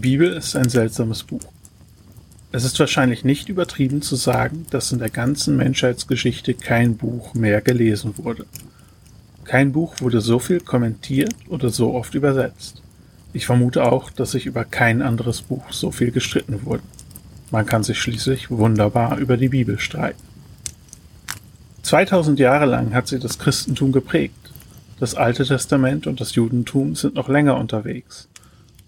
Die Bibel ist ein seltsames Buch. Es ist wahrscheinlich nicht übertrieben zu sagen, dass in der ganzen Menschheitsgeschichte kein Buch mehr gelesen wurde. Kein Buch wurde so viel kommentiert oder so oft übersetzt. Ich vermute auch, dass sich über kein anderes Buch so viel gestritten wurde. Man kann sich schließlich wunderbar über die Bibel streiten. 2000 Jahre lang hat sie das Christentum geprägt. Das Alte Testament und das Judentum sind noch länger unterwegs.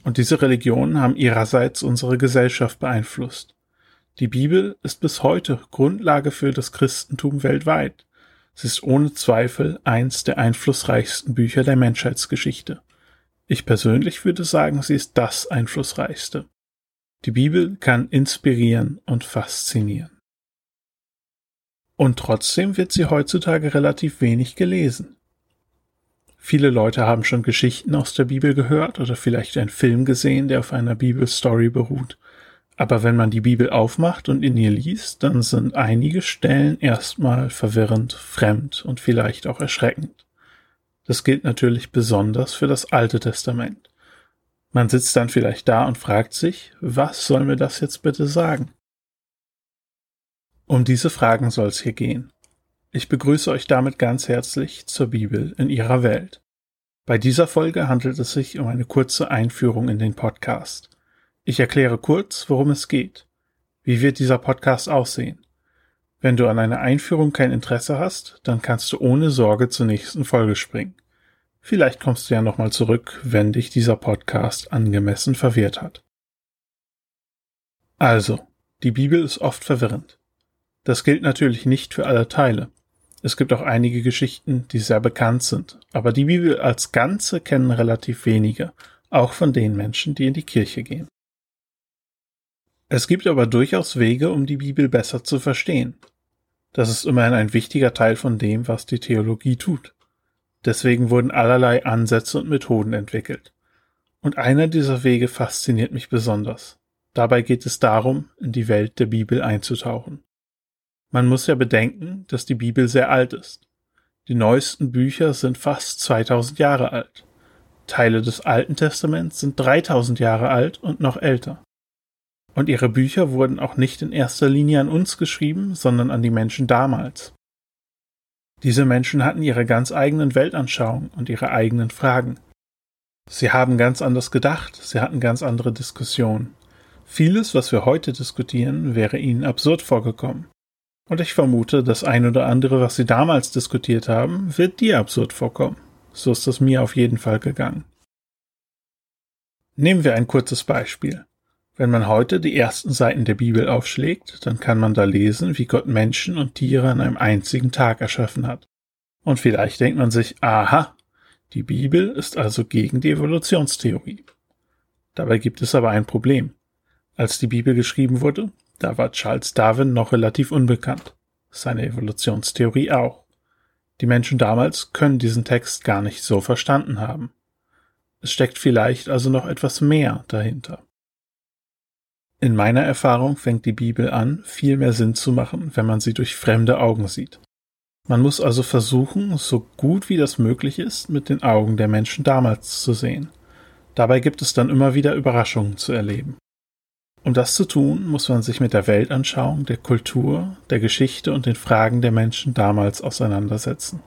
Und diese Religionen haben ihrerseits unsere Gesellschaft beeinflusst. Die Bibel ist bis heute Grundlage für das Christentum weltweit. Sie ist ohne Zweifel eins der einflussreichsten Bücher der Menschheitsgeschichte. Ich persönlich würde sagen, sie ist das einflussreichste. Die Bibel kann inspirieren und faszinieren. Und trotzdem wird sie heutzutage relativ wenig gelesen. Viele Leute haben schon Geschichten aus der Bibel gehört oder vielleicht einen Film gesehen, der auf einer Bibelstory beruht. Aber wenn man die Bibel aufmacht und in ihr liest, dann sind einige Stellen erstmal verwirrend, fremd und vielleicht auch erschreckend. Das gilt natürlich besonders für das Alte Testament. Man sitzt dann vielleicht da und fragt sich, was soll mir das jetzt bitte sagen? Um diese Fragen soll es hier gehen. Ich begrüße euch damit ganz herzlich zur Bibel in ihrer Welt. Bei dieser Folge handelt es sich um eine kurze Einführung in den Podcast. Ich erkläre kurz, worum es geht. Wie wird dieser Podcast aussehen? Wenn du an einer Einführung kein Interesse hast, dann kannst du ohne Sorge zur nächsten Folge springen. Vielleicht kommst du ja nochmal zurück, wenn dich dieser Podcast angemessen verwirrt hat. Also, die Bibel ist oft verwirrend. Das gilt natürlich nicht für alle Teile. Es gibt auch einige Geschichten, die sehr bekannt sind, aber die Bibel als Ganze kennen relativ wenige, auch von den Menschen, die in die Kirche gehen. Es gibt aber durchaus Wege, um die Bibel besser zu verstehen. Das ist immerhin ein wichtiger Teil von dem, was die Theologie tut. Deswegen wurden allerlei Ansätze und Methoden entwickelt. Und einer dieser Wege fasziniert mich besonders. Dabei geht es darum, in die Welt der Bibel einzutauchen. Man muss ja bedenken, dass die Bibel sehr alt ist. Die neuesten Bücher sind fast 2000 Jahre alt. Teile des Alten Testaments sind 3000 Jahre alt und noch älter. Und ihre Bücher wurden auch nicht in erster Linie an uns geschrieben, sondern an die Menschen damals. Diese Menschen hatten ihre ganz eigenen Weltanschauungen und ihre eigenen Fragen. Sie haben ganz anders gedacht, sie hatten ganz andere Diskussionen. Vieles, was wir heute diskutieren, wäre ihnen absurd vorgekommen. Und ich vermute, das ein oder andere, was Sie damals diskutiert haben, wird dir absurd vorkommen. So ist es mir auf jeden Fall gegangen. Nehmen wir ein kurzes Beispiel. Wenn man heute die ersten Seiten der Bibel aufschlägt, dann kann man da lesen, wie Gott Menschen und Tiere an einem einzigen Tag erschaffen hat. Und vielleicht denkt man sich, aha, die Bibel ist also gegen die Evolutionstheorie. Dabei gibt es aber ein Problem. Als die Bibel geschrieben wurde, da war Charles Darwin noch relativ unbekannt. Seine Evolutionstheorie auch. Die Menschen damals können diesen Text gar nicht so verstanden haben. Es steckt vielleicht also noch etwas mehr dahinter. In meiner Erfahrung fängt die Bibel an, viel mehr Sinn zu machen, wenn man sie durch fremde Augen sieht. Man muss also versuchen, so gut wie das möglich ist, mit den Augen der Menschen damals zu sehen. Dabei gibt es dann immer wieder Überraschungen zu erleben. Um das zu tun, muss man sich mit der Weltanschauung, der Kultur, der Geschichte und den Fragen der Menschen damals auseinandersetzen.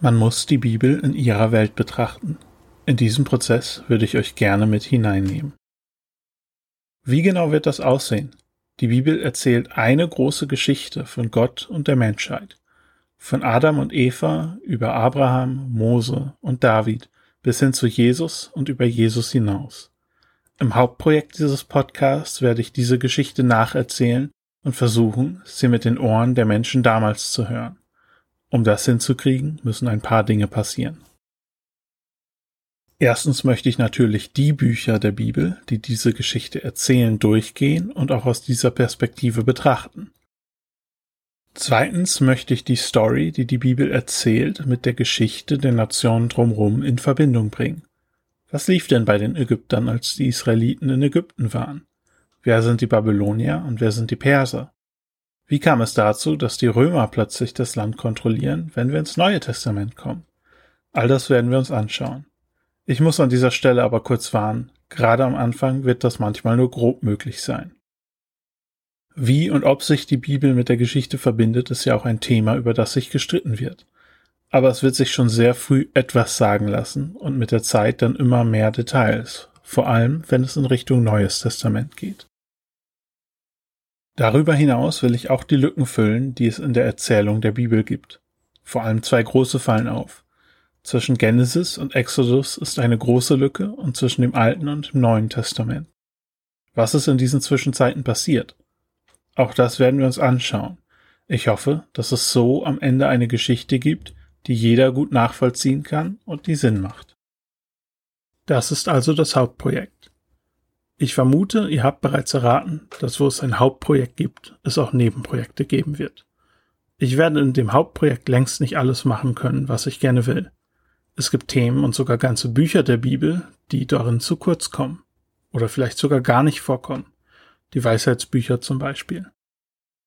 Man muss die Bibel in ihrer Welt betrachten. In diesem Prozess würde ich euch gerne mit hineinnehmen. Wie genau wird das aussehen? Die Bibel erzählt eine große Geschichte von Gott und der Menschheit. Von Adam und Eva über Abraham, Mose und David bis hin zu Jesus und über Jesus hinaus. Im Hauptprojekt dieses Podcasts werde ich diese Geschichte nacherzählen und versuchen, sie mit den Ohren der Menschen damals zu hören. Um das hinzukriegen, müssen ein paar Dinge passieren. Erstens möchte ich natürlich die Bücher der Bibel, die diese Geschichte erzählen, durchgehen und auch aus dieser Perspektive betrachten. Zweitens möchte ich die Story, die die Bibel erzählt, mit der Geschichte der Nationen drumherum in Verbindung bringen. Was lief denn bei den Ägyptern, als die Israeliten in Ägypten waren? Wer sind die Babylonier und wer sind die Perser? Wie kam es dazu, dass die Römer plötzlich das Land kontrollieren, wenn wir ins Neue Testament kommen? All das werden wir uns anschauen. Ich muss an dieser Stelle aber kurz warnen, Gerade am Anfang wird das manchmal nur grob möglich sein. Wie und ob sich die Bibel mit der Geschichte verbindet, ist ja auch ein Thema, über das sich gestritten wird. Aber es wird sich schon sehr früh etwas sagen lassen und mit der Zeit dann immer mehr Details, vor allem wenn es in Richtung Neues Testament geht. Darüber hinaus will ich auch die Lücken füllen, die es in der Erzählung der Bibel gibt. Vor allem zwei große fallen auf. Zwischen Genesis und Exodus ist eine große Lücke und zwischen dem Alten und dem Neuen Testament. Was ist in diesen Zwischenzeiten passiert? Auch das werden wir uns anschauen. Ich hoffe, dass es so am Ende eine Geschichte gibt, die jeder gut nachvollziehen kann und die Sinn macht. Das ist also das Hauptprojekt. Ich vermute, ihr habt bereits erraten, dass wo es ein Hauptprojekt gibt, es auch Nebenprojekte geben wird. Ich werde in dem Hauptprojekt längst nicht alles machen können, was ich gerne will. Es gibt Themen und sogar ganze Bücher der Bibel, die darin zu kurz kommen. Oder vielleicht sogar gar nicht vorkommen. Die Weisheitsbücher zum Beispiel.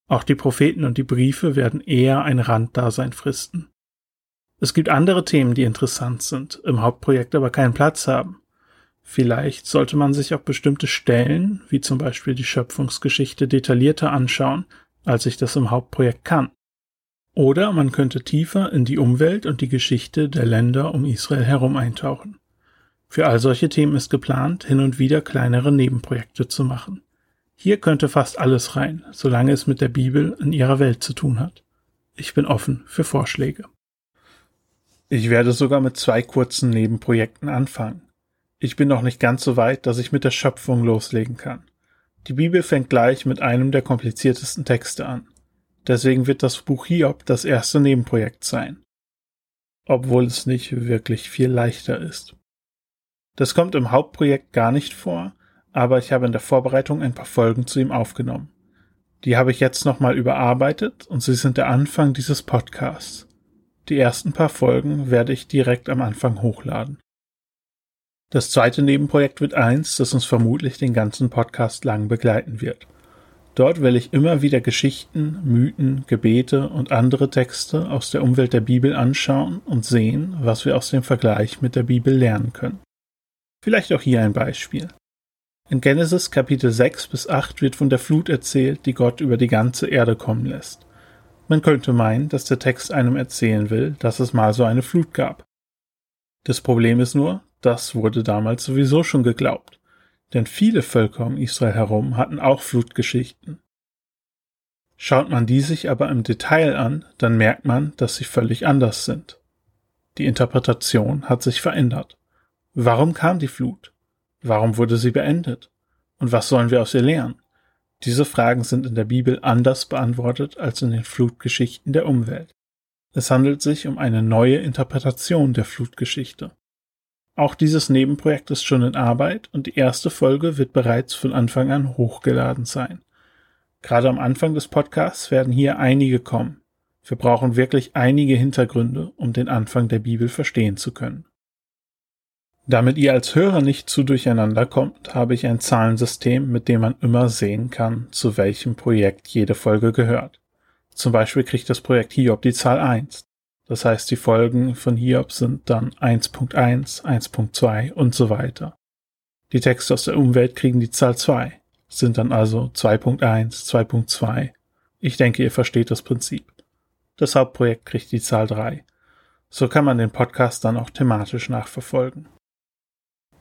Auch die Propheten und die Briefe werden eher ein Randdasein fristen. Es gibt andere Themen, die interessant sind, im Hauptprojekt aber keinen Platz haben. Vielleicht sollte man sich auch bestimmte Stellen, wie zum Beispiel die Schöpfungsgeschichte, detaillierter anschauen, als ich das im Hauptprojekt kann. Oder man könnte tiefer in die Umwelt und die Geschichte der Länder um Israel herum eintauchen. Für all solche Themen ist geplant, hin und wieder kleinere Nebenprojekte zu machen. Hier könnte fast alles rein, solange es mit der Bibel in ihrer Welt zu tun hat. Ich bin offen für Vorschläge. Ich werde sogar mit zwei kurzen Nebenprojekten anfangen. Ich bin noch nicht ganz so weit, dass ich mit der Schöpfung loslegen kann. Die Bibel fängt gleich mit einem der kompliziertesten Texte an. Deswegen wird das Buch Hiob das erste Nebenprojekt sein. Obwohl es nicht wirklich viel leichter ist. Das kommt im Hauptprojekt gar nicht vor, aber ich habe in der Vorbereitung ein paar Folgen zu ihm aufgenommen. Die habe ich jetzt nochmal überarbeitet und sie sind der Anfang dieses Podcasts. Die ersten paar Folgen werde ich direkt am Anfang hochladen. Das zweite Nebenprojekt wird eins, das uns vermutlich den ganzen Podcast lang begleiten wird. Dort will ich immer wieder Geschichten, Mythen, Gebete und andere Texte aus der Umwelt der Bibel anschauen und sehen, was wir aus dem Vergleich mit der Bibel lernen können. Vielleicht auch hier ein Beispiel. In Genesis Kapitel 6 bis 8 wird von der Flut erzählt, die Gott über die ganze Erde kommen lässt. Man könnte meinen, dass der Text einem erzählen will, dass es mal so eine Flut gab. Das Problem ist nur, das wurde damals sowieso schon geglaubt, denn viele Völker um Israel herum hatten auch Flutgeschichten. Schaut man die sich aber im Detail an, dann merkt man, dass sie völlig anders sind. Die Interpretation hat sich verändert. Warum kam die Flut? Warum wurde sie beendet? Und was sollen wir aus ihr lernen? Diese Fragen sind in der Bibel anders beantwortet als in den Flutgeschichten der Umwelt. Es handelt sich um eine neue Interpretation der Flutgeschichte. Auch dieses Nebenprojekt ist schon in Arbeit und die erste Folge wird bereits von Anfang an hochgeladen sein. Gerade am Anfang des Podcasts werden hier einige kommen. Wir brauchen wirklich einige Hintergründe, um den Anfang der Bibel verstehen zu können. Damit ihr als Hörer nicht zu durcheinander kommt, habe ich ein Zahlensystem, mit dem man immer sehen kann, zu welchem Projekt jede Folge gehört. Zum Beispiel kriegt das Projekt Hiob die Zahl 1. Das heißt, die Folgen von Hiob sind dann 1.1, 1.2 und so weiter. Die Texte aus der Umwelt kriegen die Zahl 2, sind dann also 2.1, 2.2. Ich denke, ihr versteht das Prinzip. Das Hauptprojekt kriegt die Zahl 3. So kann man den Podcast dann auch thematisch nachverfolgen.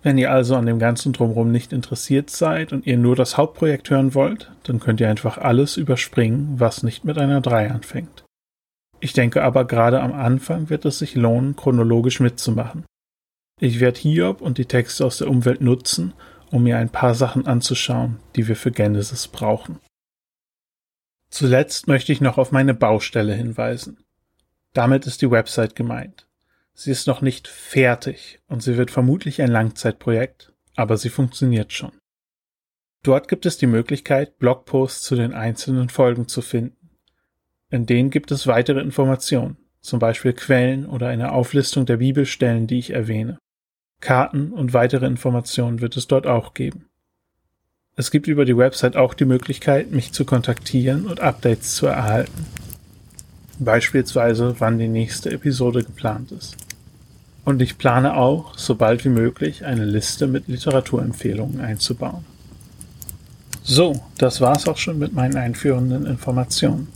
Wenn ihr also an dem ganzen Drumherum nicht interessiert seid und ihr nur das Hauptprojekt hören wollt, dann könnt ihr einfach alles überspringen, was nicht mit einer 3 anfängt. Ich denke aber gerade am Anfang wird es sich lohnen, chronologisch mitzumachen. Ich werde Hiob und die Texte aus der Umwelt nutzen, um mir ein paar Sachen anzuschauen, die wir für Genesis brauchen. Zuletzt möchte ich noch auf meine Baustelle hinweisen. Damit ist die Website gemeint. Sie ist noch nicht fertig und sie wird vermutlich ein Langzeitprojekt, aber sie funktioniert schon. Dort gibt es die Möglichkeit, Blogposts zu den einzelnen Folgen zu finden in denen gibt es weitere Informationen, zum Beispiel Quellen oder eine Auflistung der Bibelstellen, die ich erwähne. Karten und weitere Informationen wird es dort auch geben. Es gibt über die Website auch die Möglichkeit, mich zu kontaktieren und Updates zu erhalten. Beispielsweise, wann die nächste Episode geplant ist. Und ich plane auch, so bald wie möglich eine Liste mit Literaturempfehlungen einzubauen. So, das war's auch schon mit meinen einführenden Informationen.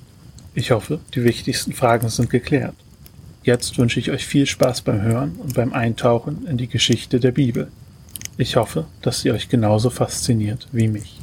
Ich hoffe, die wichtigsten Fragen sind geklärt. Jetzt wünsche ich euch viel Spaß beim Hören und beim Eintauchen in die Geschichte der Bibel. Ich hoffe, dass sie euch genauso fasziniert wie mich.